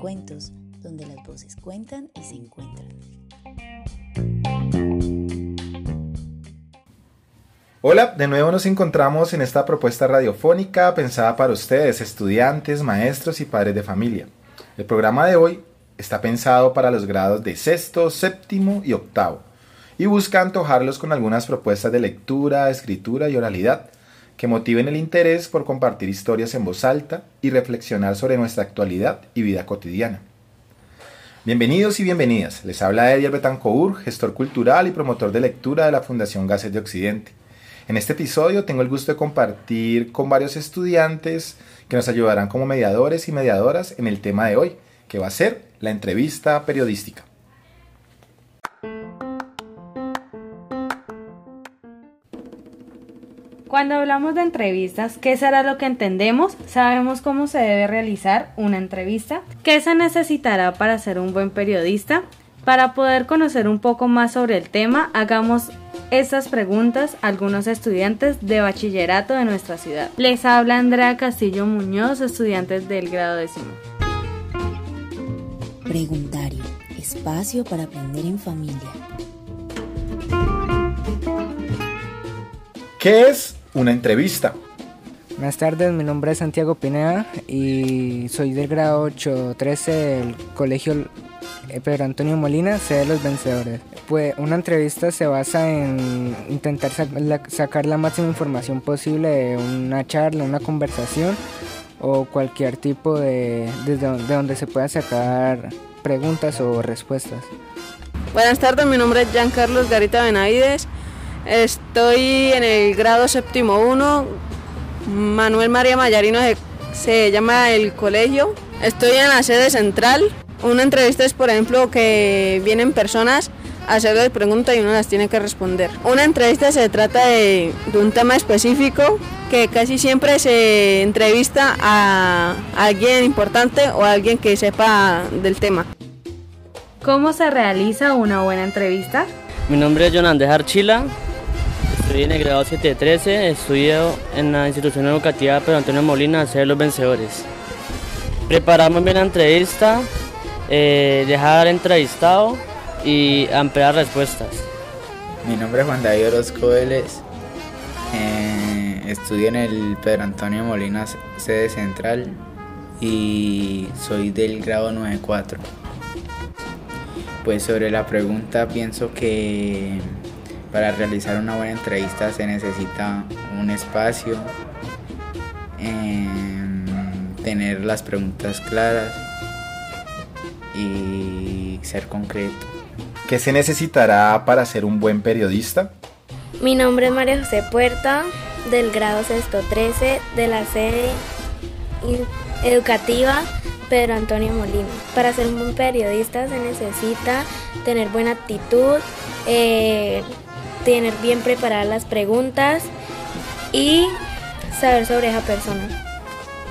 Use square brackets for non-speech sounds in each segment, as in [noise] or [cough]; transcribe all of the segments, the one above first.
Cuentos, donde las voces cuentan y se encuentran. Hola, de nuevo nos encontramos en esta propuesta radiofónica pensada para ustedes, estudiantes, maestros y padres de familia. El programa de hoy está pensado para los grados de sexto, séptimo y octavo y busca antojarlos con algunas propuestas de lectura, escritura y oralidad que motiven el interés por compartir historias en voz alta y reflexionar sobre nuestra actualidad y vida cotidiana. Bienvenidos y bienvenidas. Les habla Ediel Betancourt, gestor cultural y promotor de lectura de la Fundación Gases de Occidente. En este episodio tengo el gusto de compartir con varios estudiantes que nos ayudarán como mediadores y mediadoras en el tema de hoy, que va a ser la entrevista periodística. Cuando hablamos de entrevistas, ¿qué será lo que entendemos? Sabemos cómo se debe realizar una entrevista, qué se necesitará para ser un buen periodista. Para poder conocer un poco más sobre el tema, hagamos estas preguntas a algunos estudiantes de bachillerato de nuestra ciudad. Les habla Andrea Castillo Muñoz, estudiantes del grado décimo. Preguntario, espacio para aprender en familia. ¿Qué es una entrevista? Buenas tardes, mi nombre es Santiago Pineda y soy del grado 813 del Colegio eh, Pedro Antonio Molina, sede de los vencedores. Pues una entrevista se basa en intentar sacar la máxima información posible de una charla, una conversación o cualquier tipo de desde donde se pueda sacar preguntas o respuestas. Buenas tardes, mi nombre es Jean Carlos Garita Benavides. Estoy en el grado séptimo 1. Manuel María Mayarino se llama el colegio. Estoy en la sede central. Una entrevista es, por ejemplo, que vienen personas a hacerle preguntas y uno las tiene que responder. Una entrevista se trata de, un tema específico que casi siempre se entrevista a alguien importante o a alguien que sepa del tema. ¿Cómo se realiza una buena entrevista? Mi nombre es Jonandez Archila, estoy en el grado 713, estudio en la institución educativa Pedro Antonio Molina, ser los vencedores. Preparamos bien la entrevista, eh, dejar entrevistado y ampliar respuestas. Mi nombre es Juan David Orozco Vélez. Eh, estudio en el Pedro Antonio Molina, sede central, y soy del grado 94. Pues sobre la pregunta pienso que para realizar una buena entrevista se necesita un espacio, em, tener las preguntas claras y ser concreto. ¿Qué se necesitará para ser un buen periodista? Mi nombre es María José Puerta, del grado sexto 13 de la sede educativa Pedro Antonio Molina. Para ser un buen periodista se necesita tener buena actitud, eh, tener bien preparadas las preguntas y saber sobre esa persona.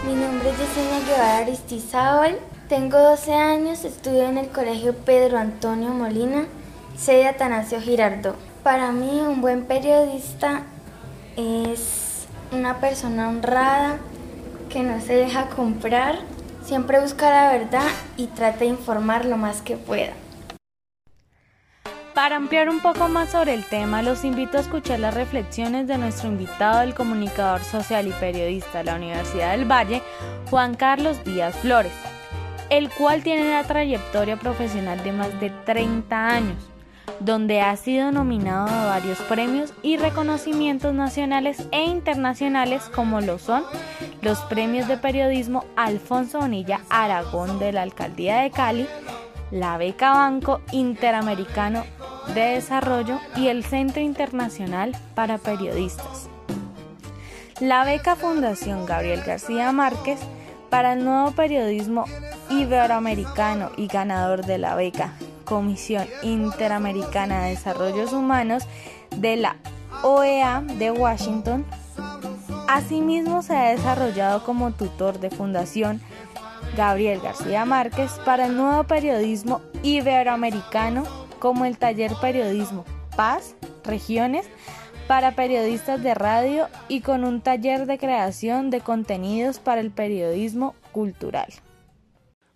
Mi nombre es Yesenia Guevara Aristizábal, tengo 12 años, estudio en el Colegio Pedro Antonio Molina, sede Atanasio Girardot. Para mí un buen periodista es una persona honrada que no se deja comprar, siempre busca la verdad y trata de informar lo más que pueda. Para ampliar un poco más sobre el tema, los invito a escuchar las reflexiones de nuestro invitado, el comunicador social y periodista de la Universidad del Valle, Juan Carlos Díaz Flores el cual tiene una trayectoria profesional de más de 30 años, donde ha sido nominado a varios premios y reconocimientos nacionales e internacionales como lo son los premios de periodismo Alfonso Bonilla Aragón de la Alcaldía de Cali, la beca Banco Interamericano de Desarrollo y el Centro Internacional para Periodistas. La beca Fundación Gabriel García Márquez para el nuevo periodismo iberoamericano y ganador de la beca Comisión Interamericana de Desarrollos Humanos de la OEA de Washington. Asimismo se ha desarrollado como tutor de Fundación Gabriel García Márquez para el nuevo periodismo iberoamericano como el taller Periodismo Paz, Regiones, para periodistas de radio y con un taller de creación de contenidos para el periodismo cultural.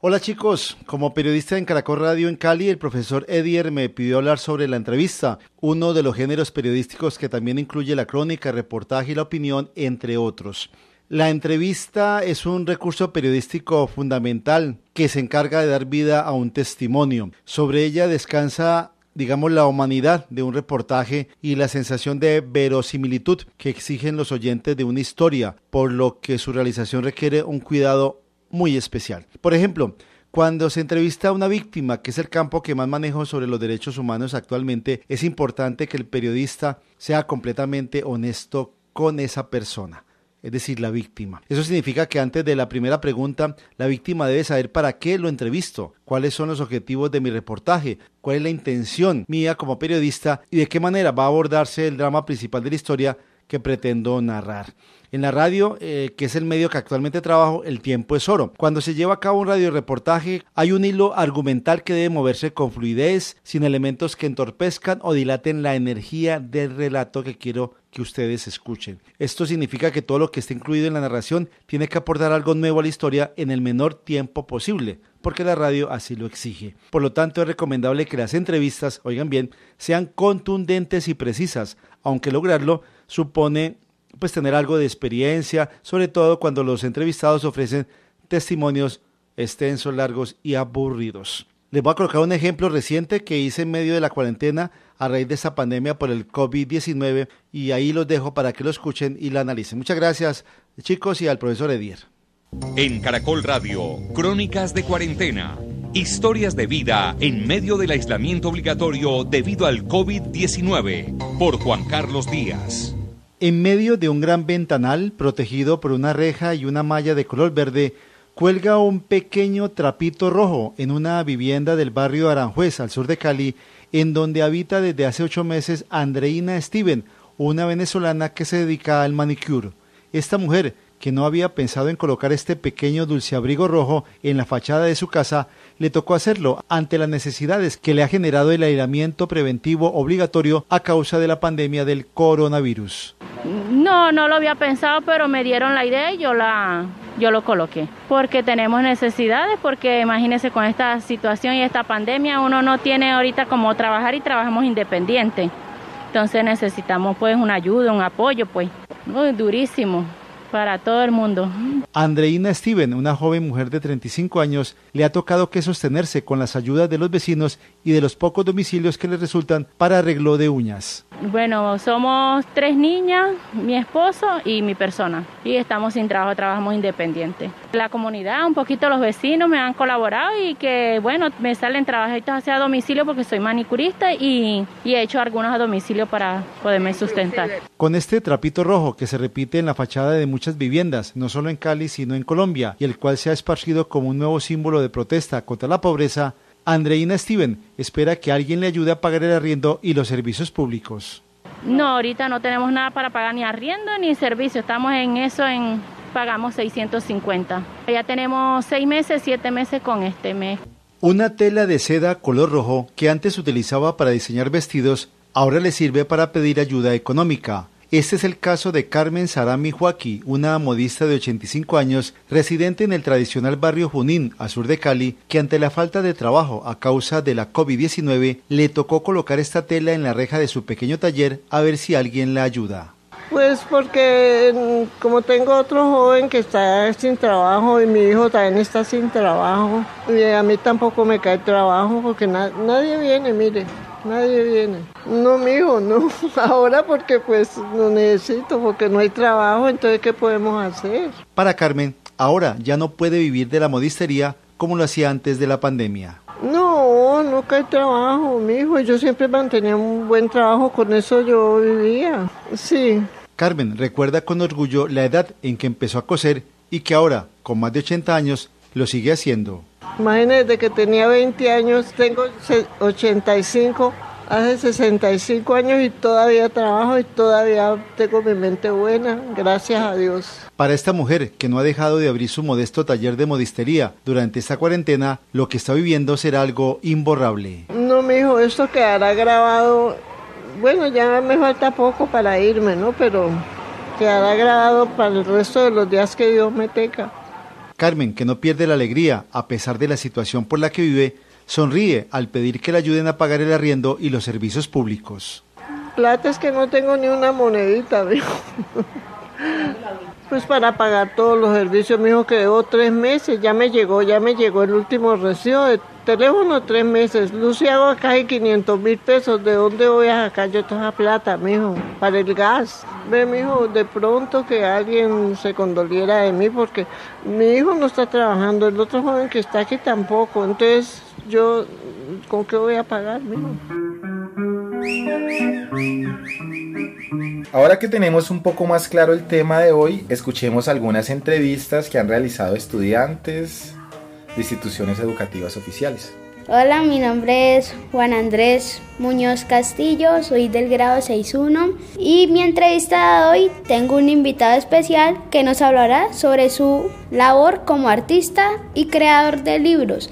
Hola chicos, como periodista en Caracol Radio en Cali, el profesor Edier me pidió hablar sobre la entrevista, uno de los géneros periodísticos que también incluye la crónica, el reportaje y la opinión, entre otros. La entrevista es un recurso periodístico fundamental que se encarga de dar vida a un testimonio. Sobre ella descansa digamos, la humanidad de un reportaje y la sensación de verosimilitud que exigen los oyentes de una historia, por lo que su realización requiere un cuidado muy especial. Por ejemplo, cuando se entrevista a una víctima, que es el campo que más manejo sobre los derechos humanos actualmente, es importante que el periodista sea completamente honesto con esa persona es decir, la víctima. Eso significa que antes de la primera pregunta, la víctima debe saber para qué lo entrevisto, cuáles son los objetivos de mi reportaje, cuál es la intención mía como periodista y de qué manera va a abordarse el drama principal de la historia que pretendo narrar. En la radio, eh, que es el medio que actualmente trabajo, el tiempo es oro. Cuando se lleva a cabo un radioreportaje, hay un hilo argumental que debe moverse con fluidez, sin elementos que entorpezcan o dilaten la energía del relato que quiero que ustedes escuchen. Esto significa que todo lo que está incluido en la narración tiene que aportar algo nuevo a la historia en el menor tiempo posible, porque la radio así lo exige. Por lo tanto, es recomendable que las entrevistas, oigan bien, sean contundentes y precisas, aunque lograrlo supone pues tener algo de experiencia, sobre todo cuando los entrevistados ofrecen testimonios extensos, largos y aburridos. Les voy a colocar un ejemplo reciente que hice en medio de la cuarentena a raíz de esa pandemia por el COVID-19 y ahí los dejo para que lo escuchen y lo analicen. Muchas gracias chicos y al profesor Edier. En Caracol Radio, Crónicas de Cuarentena. Historias de vida en medio del aislamiento obligatorio debido al COVID-19 por Juan Carlos Díaz. En medio de un gran ventanal protegido por una reja y una malla de color verde, cuelga un pequeño trapito rojo en una vivienda del barrio Aranjuez, al sur de Cali, en donde habita desde hace ocho meses Andreina Steven, una venezolana que se dedica al manicure. Esta mujer, que no había pensado en colocar este pequeño dulceabrigo rojo en la fachada de su casa, le tocó hacerlo ante las necesidades que le ha generado el aislamiento preventivo obligatorio a causa de la pandemia del coronavirus. No, no lo había pensado, pero me dieron la idea y yo la yo lo coloqué. Porque tenemos necesidades, porque imagínense con esta situación y esta pandemia, uno no tiene ahorita como trabajar y trabajamos independiente. Entonces necesitamos pues una ayuda, un apoyo, pues. Muy durísimo para todo el mundo. Andreina Steven, una joven mujer de 35 años, le ha tocado que sostenerse con las ayudas de los vecinos y de los pocos domicilios que le resultan para arreglo de uñas. Bueno, somos tres niñas, mi esposo y mi persona. Y estamos sin trabajo, trabajamos independiente. La comunidad, un poquito los vecinos me han colaborado y que, bueno, me salen trabajitos hacia domicilio porque soy manicurista y, y he hecho algunos a domicilio para poderme sustentar. Con este trapito rojo que se repite en la fachada de muchas viviendas, no solo en Cali, sino en Colombia, y el cual se ha esparcido como un nuevo símbolo de protesta contra la pobreza, Andreina Steven espera que alguien le ayude a pagar el arriendo y los servicios públicos. No, ahorita no tenemos nada para pagar ni arriendo ni servicio. Estamos en eso, en pagamos 650. Ya tenemos seis meses, siete meses con este mes. Una tela de seda color rojo que antes utilizaba para diseñar vestidos, ahora le sirve para pedir ayuda económica. Este es el caso de Carmen Sarami Joaquí, una modista de 85 años, residente en el tradicional barrio Junín, a sur de Cali, que ante la falta de trabajo a causa de la COVID-19 le tocó colocar esta tela en la reja de su pequeño taller a ver si alguien la ayuda. Pues porque mm, como tengo otro joven que está sin trabajo y mi hijo también está sin trabajo, y a mí tampoco me cae trabajo porque nadie viene, mire. Nadie viene. No, mijo, no. [laughs] Ahora porque pues no necesito, porque no hay trabajo, entonces ¿qué podemos hacer? Para Carmen, ahora ya no puede vivir de la modistería como lo hacía antes de la pandemia. No, No, nunca hay trabajo, mi hijo. Yo siempre mantenía un buen trabajo, con eso yo vivía. Sí. Carmen recuerda con orgullo la edad en que empezó a coser y que ahora, con más de 80 años, lo sigue haciendo. Imagínate que tenía 20 años, tengo 85 hace 65 años y todavía trabajo y todavía tengo mi mente buena, gracias a Dios. Para esta mujer que no ha dejado de abrir su modesto taller de modistería durante esta cuarentena, lo que está viviendo será algo imborrable. No, mi hijo, esto quedará grabado. Bueno, ya me falta poco para irme, ¿no? Pero quedará grabado para el resto de los días que Dios me teca. Carmen, que no pierde la alegría a pesar de la situación por la que vive, sonríe al pedir que le ayuden a pagar el arriendo y los servicios públicos. Plata es que no tengo ni una monedita, viejo. Pues para pagar todos los servicios, me dijo que debo tres meses, ya me llegó, ya me llegó el último recibo de teléfono, tres meses. Lucy, hago acá hay 500 mil pesos, ¿de dónde voy a sacar yo toda plata, mijo? Para el gas. Ve, mijo, de pronto que alguien se condoliera de mí, porque mi hijo no está trabajando, el otro joven que está aquí tampoco, entonces yo, ¿con qué voy a pagar, mijo? Ahora que tenemos un poco más claro el tema de hoy, escuchemos algunas entrevistas que han realizado estudiantes de instituciones educativas oficiales. Hola, mi nombre es Juan Andrés Muñoz Castillo, soy del grado 6.1 y mi entrevista de hoy tengo un invitado especial que nos hablará sobre su labor como artista y creador de libros.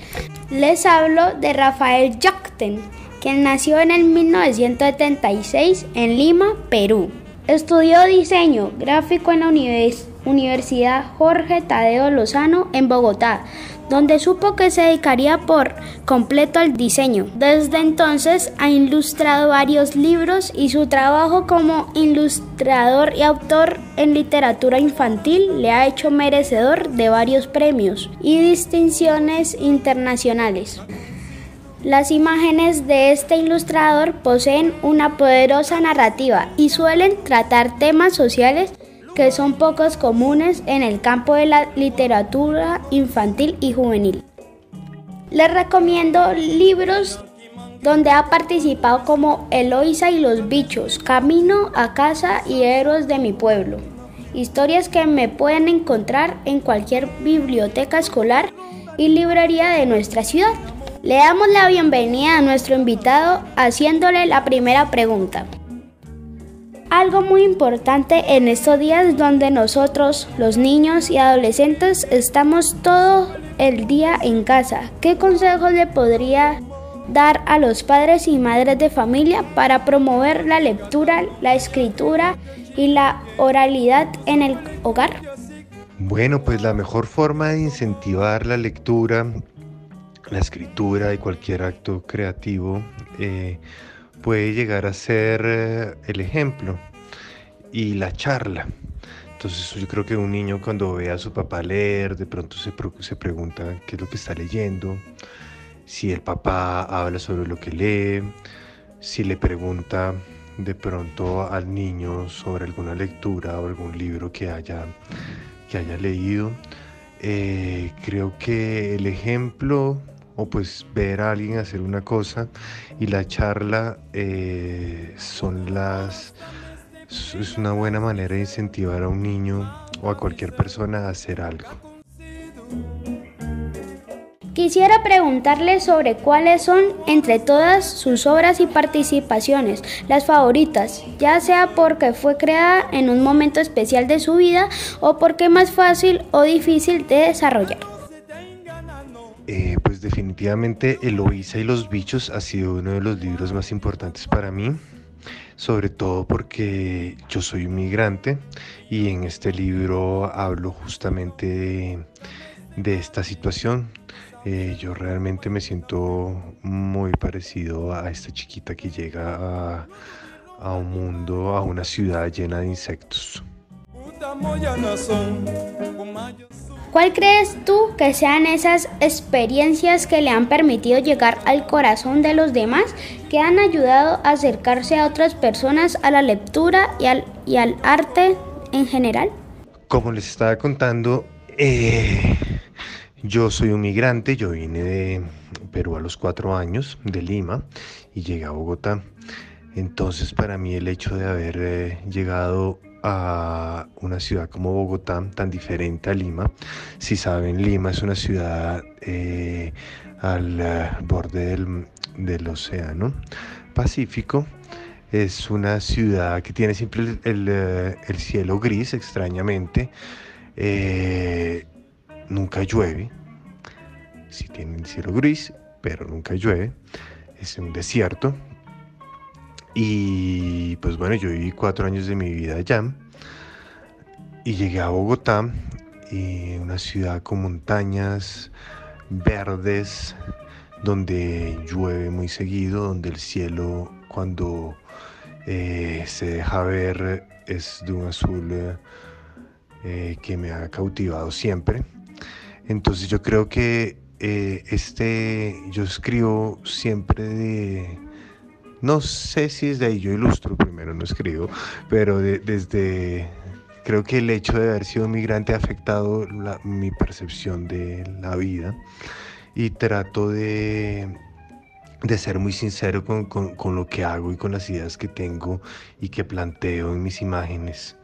Les hablo de Rafael Yacten, quien nació en el 1976 en Lima, Perú. Estudió diseño gráfico en la Universidad Jorge Tadeo Lozano en Bogotá, donde supo que se dedicaría por completo al diseño. Desde entonces ha ilustrado varios libros y su trabajo como ilustrador y autor en literatura infantil le ha hecho merecedor de varios premios y distinciones internacionales. Las imágenes de este ilustrador poseen una poderosa narrativa y suelen tratar temas sociales que son pocos comunes en el campo de la literatura infantil y juvenil. Les recomiendo libros donde ha participado como Eloisa y los bichos, Camino a casa y Héroes de mi pueblo. Historias que me pueden encontrar en cualquier biblioteca escolar y librería de nuestra ciudad. Le damos la bienvenida a nuestro invitado haciéndole la primera pregunta. Algo muy importante en estos días donde nosotros, los niños y adolescentes, estamos todo el día en casa. ¿Qué consejos le podría dar a los padres y madres de familia para promover la lectura, la escritura y la oralidad en el hogar? Bueno, pues la mejor forma de incentivar la lectura la escritura y cualquier acto creativo eh, puede llegar a ser eh, el ejemplo y la charla. Entonces yo creo que un niño cuando ve a su papá leer, de pronto se, se pregunta qué es lo que está leyendo, si el papá habla sobre lo que lee, si le pregunta de pronto al niño sobre alguna lectura o algún libro que haya, que haya leído. Eh, creo que el ejemplo o pues ver a alguien hacer una cosa y la charla eh, son las es una buena manera de incentivar a un niño o a cualquier persona a hacer algo. Quisiera preguntarle sobre cuáles son entre todas sus obras y participaciones las favoritas, ya sea porque fue creada en un momento especial de su vida o porque es más fácil o difícil de desarrollar. Pues definitivamente Eloísa y los bichos ha sido uno de los libros más importantes para mí, sobre todo porque yo soy migrante y en este libro hablo justamente de, esta situación. Eh, yo realmente me siento muy parecido a esta chiquita que llega a, a un mundo, a una ciudad llena de insectos. ¿Cuál crees tú que sean esas experiencias que le han permitido llegar al corazón de los demás, que han ayudado a acercarse a otras personas a la lectura y al, y al arte en general? Como les estaba contando, eh, yo soy un migrante, yo vine Perú a los cuatro años, de Lima, y llegué a Bogotá. Entonces para mí el hecho de haber eh, llegado a una ciudad como Bogotá, tan diferente a Lima, si saben, Lima es una ciudad eh, al eh, borde del, del, océano Pacífico. Es una ciudad que tiene siempre el, el cielo gris, extrañamente. nunca llueve. Si sí tiene el cielo gris, pero nunca llueve. Es un desierto, y pues bueno, yo viví cuatro años de mi vida allá y llegué a Bogotá, y una ciudad con montañas verdes, donde llueve muy seguido, donde el cielo cuando eh, se deja ver es de un azul eh, que me ha cautivado siempre. Entonces yo creo que eh, este, yo escribo siempre de no sé si desde ahí yo ilustro, primero no escribo, pero desde creo que el hecho de haber sido migrante ha afectado mi percepción de la vida y trato de, de ser muy sincero con, lo que hago y con las ideas que tengo y que planteo en mis imágenes.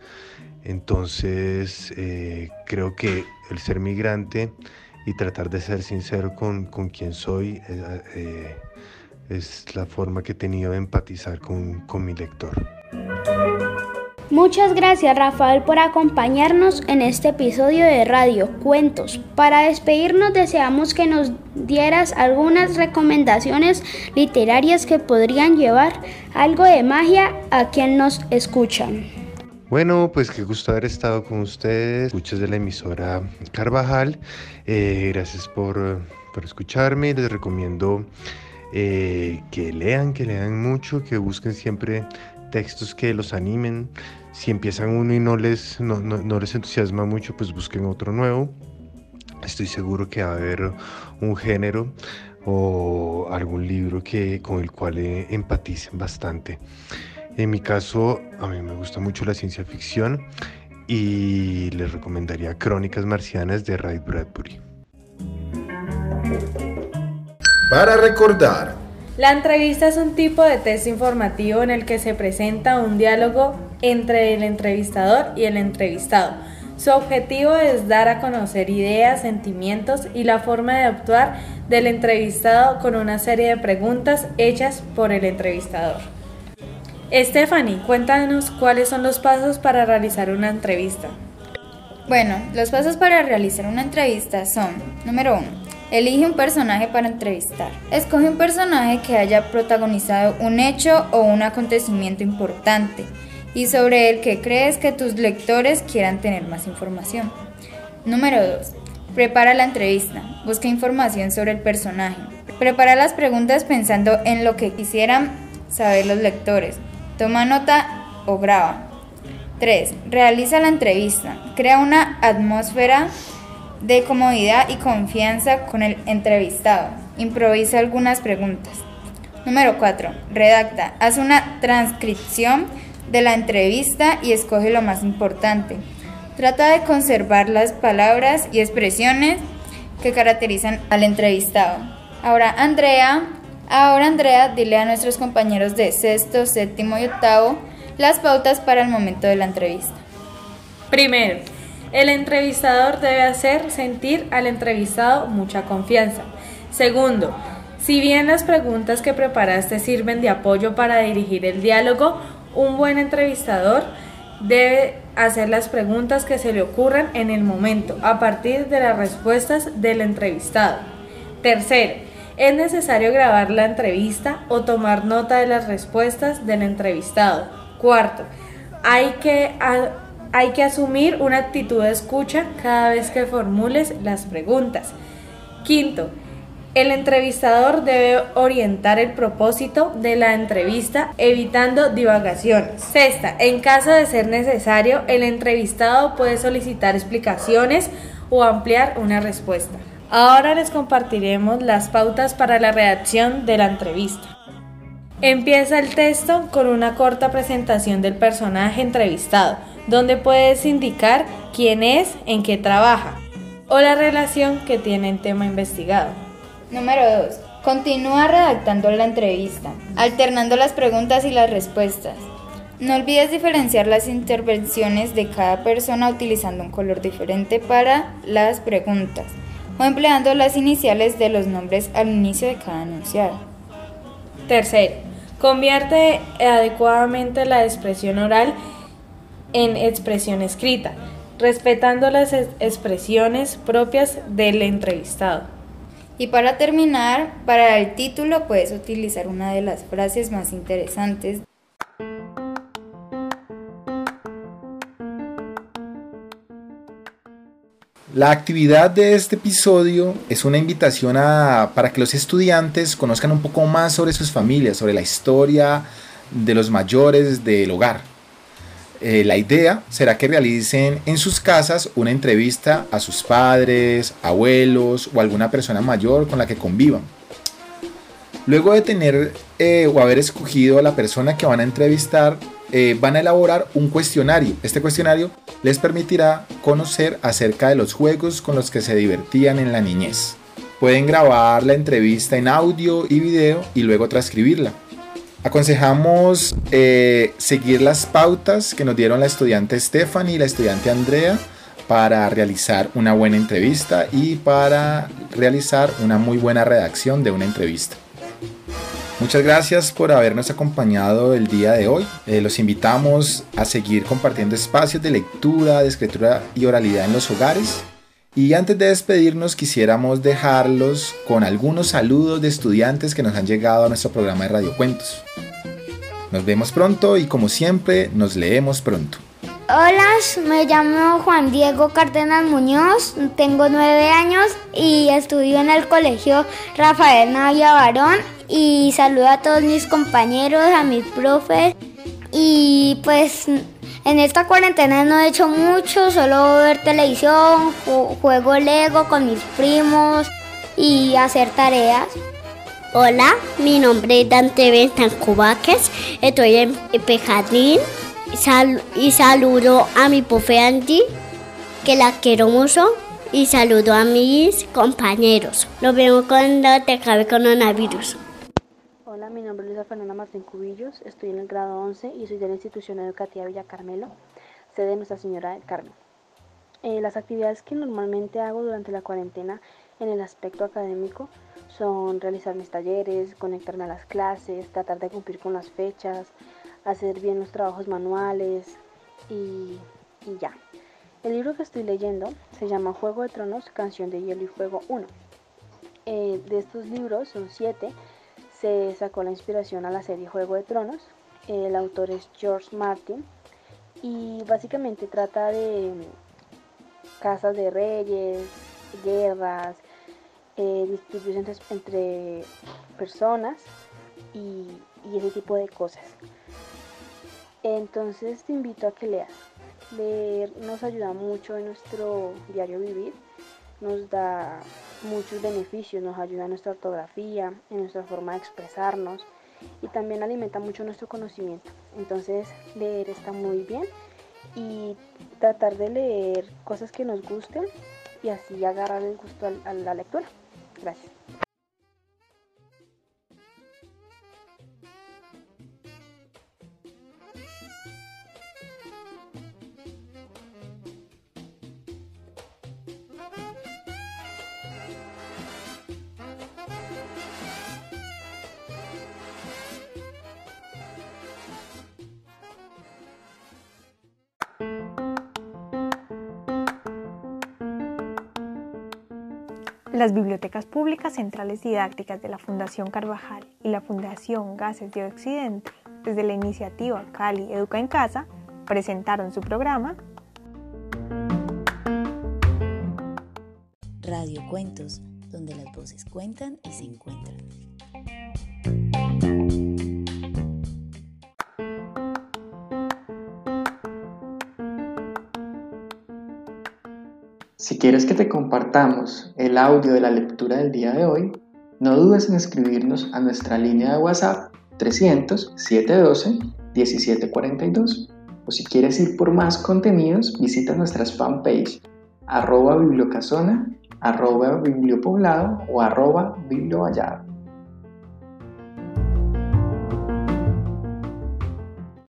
Entonces eh, creo que el ser migrante y tratar de ser sincero con, con quien soy eh, eh, es la forma que he tenido de empatizar con, con mi lector. Muchas gracias Rafael por acompañarnos en este episodio de Radio Cuentos. Para despedirnos deseamos que nos dieras algunas recomendaciones literarias que podrían llevar algo de magia a quien nos escuchan. Bueno, pues qué gusto haber estado con ustedes, escuchas de la emisora Carvajal. Eh, gracias por, por escucharme. Les recomiendo eh, que lean, que lean mucho, que busquen siempre textos que los animen. Si empiezan uno y no les, no, no, les entusiasma mucho, pues busquen otro nuevo. Estoy seguro que va a haber un género o algún libro que, con el cual eh, empaticen bastante. En mi caso, a mí me gusta mucho la ciencia ficción y les recomendaría Crónicas Marcianas de Ray Bradbury. Para recordar. La entrevista es un tipo de test informativo en el que se presenta un diálogo entre el entrevistador y el entrevistado. Su objetivo es dar a conocer ideas, sentimientos y la forma de actuar del entrevistado con una serie de preguntas hechas por el entrevistador. Stephanie, cuéntanos cuáles son los pasos para realizar una entrevista. Bueno, los pasos para realizar una entrevista son, número uno, Elige un personaje para entrevistar. Escoge un personaje que haya protagonizado un hecho o un acontecimiento importante y sobre el que crees que tus lectores quieran tener más información. Número 2. Prepara la entrevista. Busca información sobre el personaje. Prepara las preguntas pensando en lo que quisieran saber los lectores. Toma nota o graba. 3. Realiza la entrevista. Crea una atmósfera de comodidad y confianza con el entrevistado. Improvisa algunas preguntas. Número 4. Redacta. Haz una transcripción de la entrevista y escoge lo más importante. Trata de conservar las palabras y expresiones que caracterizan al entrevistado. Ahora Andrea, ahora Andrea, dile a nuestros compañeros de sexto, séptimo y octavo las pautas para el momento de la entrevista. Primero, el entrevistador debe hacer sentir al entrevistado mucha confianza. Segundo, si bien las preguntas que preparaste sirven de apoyo para dirigir el diálogo, un buen entrevistador debe hacer las preguntas que se le ocurran en el momento, a partir de las respuestas del entrevistado. Tercero, es necesario grabar la entrevista o tomar nota de las respuestas del entrevistado. Cuarto, hay que hay que asumir una actitud de escucha cada vez que formules las preguntas. Quinto, el entrevistador debe orientar el propósito de la entrevista evitando divagaciones. Sexta, en caso de ser necesario, el entrevistado puede solicitar explicaciones o ampliar una respuesta. Ahora les compartiremos las pautas para la redacción de la entrevista. Empieza el texto con una corta presentación del personaje entrevistado donde puedes indicar quién es, en qué trabaja o la relación que tiene el tema investigado. Número 2. Continúa redactando la entrevista, alternando las preguntas y las respuestas. No olvides diferenciar las intervenciones de cada persona utilizando un color diferente para las preguntas o empleando las iniciales de los nombres al inicio de cada enunciado. Tercero, convierte adecuadamente la expresión oral en expresión escrita, respetando las expresiones propias del entrevistado. Y para terminar, para el título puedes utilizar una de las frases más interesantes La actividad de este episodio es una invitación para que los estudiantes conozcan un poco más sobre sus familias, sobre la historia de los mayores del hogar. Eh, la idea será que realicen en sus casas una entrevista a sus padres, abuelos o alguna persona mayor con la que convivan. Luego de tener eh, o haber escogido a la persona que van a entrevistar, eh, van a elaborar un cuestionario. Este cuestionario les permitirá conocer acerca de los juegos con los que se divertían en la niñez. Pueden grabar la entrevista en audio y video y luego transcribirla. Aconsejamos eh, seguir las pautas que nos dieron la estudiante Stephanie y la estudiante Andrea para realizar una buena entrevista y para realizar una muy buena redacción de una entrevista. Muchas gracias por habernos acompañado el día de hoy. Eh, los invitamos a seguir compartiendo espacios de lectura, de escritura y oralidad en los hogares. Y antes de despedirnos quisiéramos dejarlos con algunos saludos de estudiantes que nos han llegado a nuestro programa de Radio Cuentos. Nos vemos pronto y como siempre nos leemos pronto. Hola, me llamo Juan Diego Cárdenas Muñoz, tengo nueve años y estudio en el colegio Rafael Navia Barón y saludo a todos mis compañeros, a mis profes y pues en esta cuarentena no he hecho mucho, solo ver televisión, juego Lego con mis primos y hacer tareas. Hola, mi nombre es Dante Bentancubaques, estoy en Pejadín y saludo a mi profe Andy, que la quiero mucho, y saludo a mis compañeros. Nos vemos cuando te acabe coronavirus. Hola, mi nombre es Luisa Fernanda Martín Cubillos, estoy en el grado 11 y soy de la institución educativa Villa Carmelo, sede de Nuestra Señora del Carmen. Eh, las actividades que normalmente hago durante la cuarentena en el aspecto académico son realizar mis talleres, conectarme a las clases, tratar de cumplir con las fechas, hacer bien los trabajos manuales y, ya. El libro que estoy leyendo se llama Juego de Tronos, Canción de Hielo y Fuego 1. Eh, de estos libros, son siete, se sacó la inspiración a la serie Juego de Tronos. El autor es George Martin y básicamente trata de casas de reyes, guerras, eh, distribuciones entre personas y ese tipo de cosas. Entonces te invito a que leas. Leer nos ayuda mucho en nuestro diario vivir, nos da muchos beneficios, nos ayuda en nuestra ortografía, en nuestra forma de expresarnos y también alimenta mucho nuestro conocimiento. Entonces leer está muy bien y tratar de leer cosas que nos gusten y así agarrar el gusto a la lectura. Gracias. Las bibliotecas públicas centrales didácticas de la Fundación Carvajal y la Fundación Gases de Occidente, desde la iniciativa Cali Educa en Casa, presentaron su programa Radio Cuentos, donde las voces cuentan y se encuentran. Si quieres que te compartamos el audio de la lectura del día de hoy, no dudes en escribirnos a nuestra línea de WhatsApp 300 712 1742 o si quieres ir por más contenidos visita nuestras fanpage arroba bibliocasona arroba bibliopoblado o arroba bibliovallado.